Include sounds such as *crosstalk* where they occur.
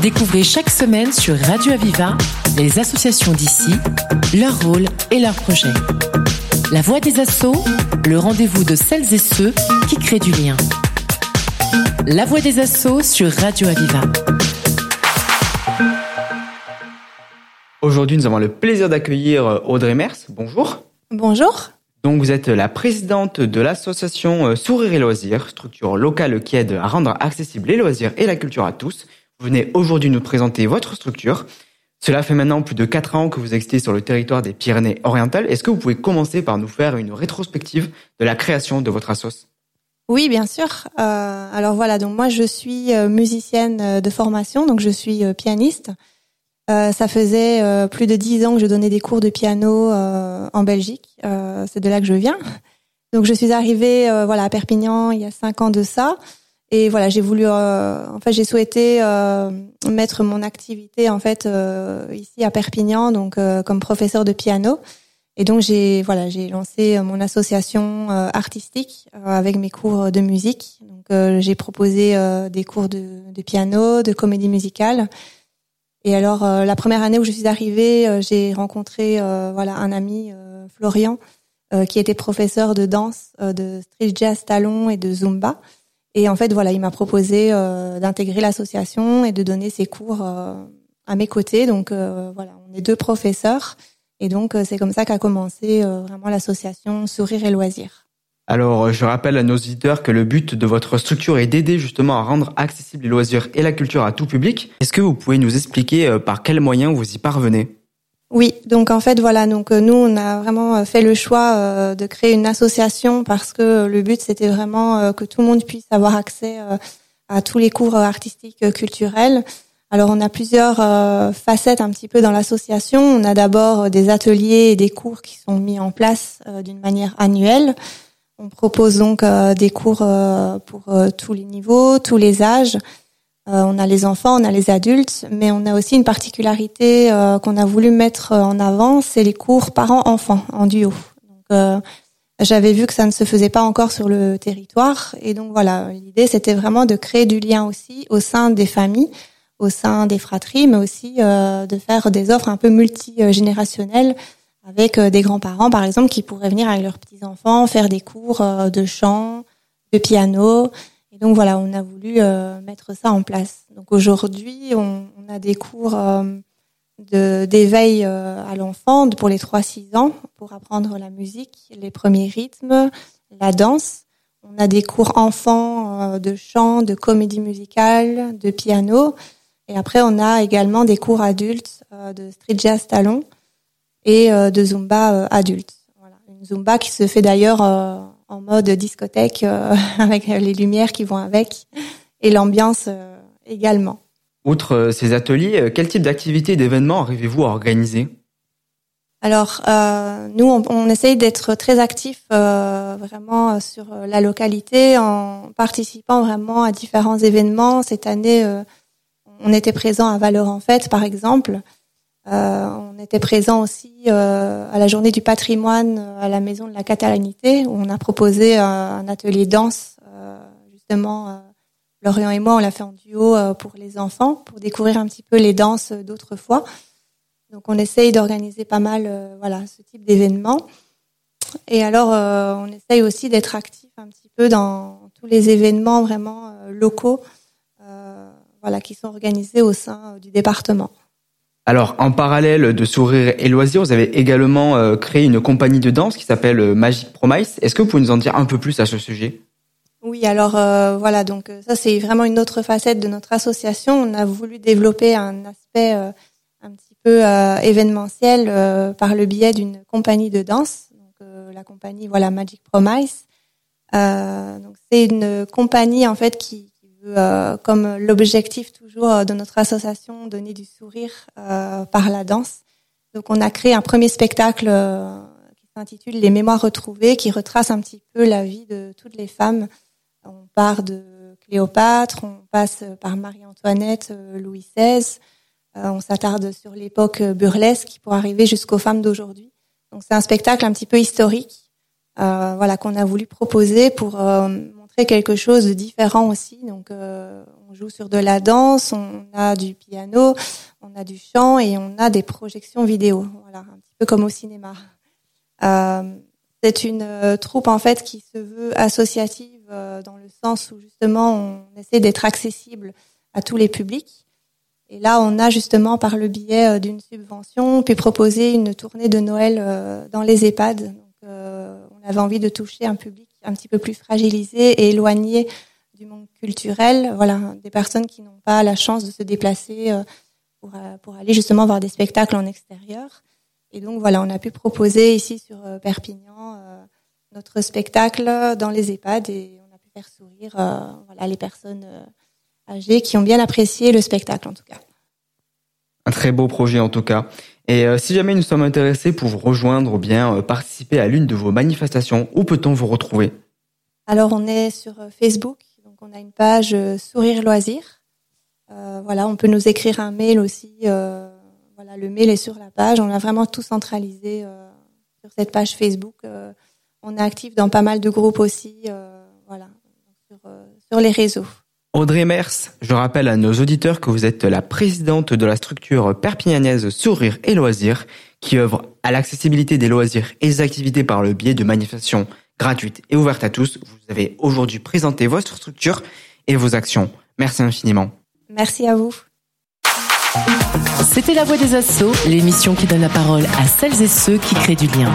Découvrez chaque semaine sur Radio Aviva les associations d'ici, leur rôle et leurs projets. La voix des assauts, le rendez-vous de celles et ceux qui créent du lien. La voix des assauts sur Radio Aviva. Aujourd'hui, nous avons le plaisir d'accueillir Audrey Mers. Bonjour. Bonjour. Donc, vous êtes la présidente de l'association Sourire et Loisirs, structure locale qui aide à rendre accessibles les loisirs et la culture à tous. Vous venez aujourd'hui nous présenter votre structure. Cela fait maintenant plus de 4 ans que vous existez sur le territoire des Pyrénées-Orientales. Est-ce que vous pouvez commencer par nous faire une rétrospective de la création de votre assos? Oui, bien sûr. Euh, alors voilà, donc moi je suis euh, musicienne euh, de formation, donc je suis pianiste. ça faisait plus de 10 ans que je donnais des cours de piano en Belgique. C'est de là que je viens. Donc je suis arrivée voilà à Perpignan il y a 5 ans de ça. Et voilà, j'ai voulu, euh, en fait, j'ai souhaité euh, mettre mon activité en fait euh, ici à Perpignan, donc comme professeur de piano. Et donc j'ai voilà, j'ai lancé mon association artistique avec mes cours de musique. Donc j'ai proposé des cours de, de, piano, de comédie musicale. Et alors la première année où je suis arrivée, j'ai rencontré voilà un ami Florian qui était professeur de danse, de street jazz, talon et de zumba. Et en fait, voilà, il m'a proposé euh, d'intégrer l'association et de donner ses cours euh, à mes côtés. Donc euh, voilà, on est deux professeurs. Et donc c'est comme ça qu'a commencé vraiment l'association Sourire et Loisirs. Alors, je rappelle à nos auditeurs que le but de votre structure est d'aider justement à rendre accessibles les loisirs et la culture à tout public. Est-ce que vous pouvez nous expliquer par quels moyens vous y parvenez? Oui, donc en fait voilà, donc euh, nous on a vraiment euh, fait le choix euh, de créer une association parce que le but c'était vraiment que tout le monde puisse avoir accès à tous les cours artistiques culturels. Alors on a plusieurs facettes un petit peu dans l'association. On a d'abord des ateliers et des cours qui sont mis en place d'une manière annuelle. On propose donc des cours pour tous les niveaux, tous les âges. Euh, on a les enfants, on a les adultes, mais on a aussi une particularité euh, qu'on a voulu mettre en avant, c'est les cours parents-enfants en duo. Euh, j'avais vu que ça ne se faisait pas encore sur le territoire, et donc voilà, l'idée c'était vraiment de créer du lien aussi au sein des familles, au sein des fratries, mais aussi de faire des offres un peu multigénérationnelles avec des grands-parents, par exemple, qui pourraient venir avec leurs petits-enfants faire des cours de chant, de piano, donc voilà, on a voulu euh, mettre ça en place. Donc aujourd'hui, on, a des cours euh, d'éveil euh, à l'enfant pour les 3-6 ans pour apprendre la musique, les premiers rythmes, la danse. On a des cours enfants de chant, de comédie musicale, de piano. Et après, on a également des cours adultes de street jazz talon et de zumba adulte. Voilà. Une zumba qui se fait d'ailleurs en mode discothèque euh, *laughs* avec les lumières qui vont avec et l'ambiance euh, également. Outre euh, ces ateliers, quel type d'activités et d'événements arrivez-vous à organiser? Alors, nous, on, essaye d'être très actifs vraiment sur la localité en participant vraiment à différents événements. Cette année, on était présent à Valeur en Fête, par exemple. Euh, on était présent aussi euh, à la journée du patrimoine à la maison de la Catalanité où on a proposé un atelier danse justement Lorient et moi on l'a fait en duo pour les enfants pour découvrir un petit peu les danses d'autrefois. Donc on essaye d'organiser pas mal voilà ce type d'événements. Et alors on essaye aussi d'être actif un petit peu dans tous les événements vraiment locaux voilà qui sont organisés au sein du département. Alors, en parallèle de Sourire et Loisirs, vous avez également euh, créé une compagnie de danse qui s'appelle euh, Magic Promise. Est-ce que vous pouvez nous en dire un peu plus à ce sujet? Oui, alors euh, voilà, donc ça c'est vraiment une autre facette de notre association. On a voulu développer un aspect un petit peu événementiel par le biais d'une compagnie de danse. Donc, la compagnie, voilà, Magic Promise. donc c'est une compagnie en fait qui, euh, comme l'objectif toujours euh, de notre association, donner du sourire euh, par la danse. Donc on a créé un premier spectacle qui s'intitule Les Mémoires retrouvées, qui retrace un petit peu la vie de toutes les femmes. On part de Cléopâtre, on passe par Marie-Antoinette, Louis XVI, on s'attarde sur l'époque burlesque pour arriver jusqu'aux femmes d'aujourd'hui. Donc c'est un spectacle un petit peu historique, voilà qu'on a voulu proposer pour quelque chose de différent aussi. Donc, on joue sur de la danse, on a du piano, on a du chant et on a des projections vidéo. Voilà, un petit peu comme au cinéma. c'est une troupe en fait qui se veut associative dans le sens où justement on essaie d'être accessible à tous les publics. Et là, on a justement par le biais d'une subvention pu proposer une tournée de Noël dans les EHPAD. Donc, on avait envie de toucher un public un petit peu plus fragilisé et éloigné du monde culturel. Voilà, des personnes qui n'ont pas la chance de se déplacer euh, pour, euh, pour aller justement voir des spectacles en extérieur. Et donc voilà, on a pu proposer ici sur euh, Perpignan notre spectacle dans les EHPAD et on a pu faire sourire voilà les personnes âgées qui ont bien apprécié le spectacle en tout cas. Un très beau projet en tout cas. Et si jamais nous sommes intéressés pour vous rejoindre ou bien participer à l'une de vos manifestations, où peut-on vous retrouver? Alors on est sur Facebook on a une page euh, Sourire Loisir. Euh, voilà, on peut nous écrire un mail aussi. Euh, voilà, le mail est sur la page. On a vraiment tout centralisé sur cette page Facebook. on est actif dans pas mal de groupes aussi. voilà, sur, les réseaux. Audrey Mers, je rappelle à nos auditeurs que vous êtes la présidente de la structure perpignanaise Sourire et Loisirs, qui œuvre à l'accessibilité des loisirs et des activités par le biais de manifestations gratuite et ouverte à tous. Vous avez aujourd'hui présenté votre structure et vos actions. Merci infiniment. Merci à vous. C'était La Voix des Assauts, l'émission qui donne la parole à celles et ceux qui créent du lien.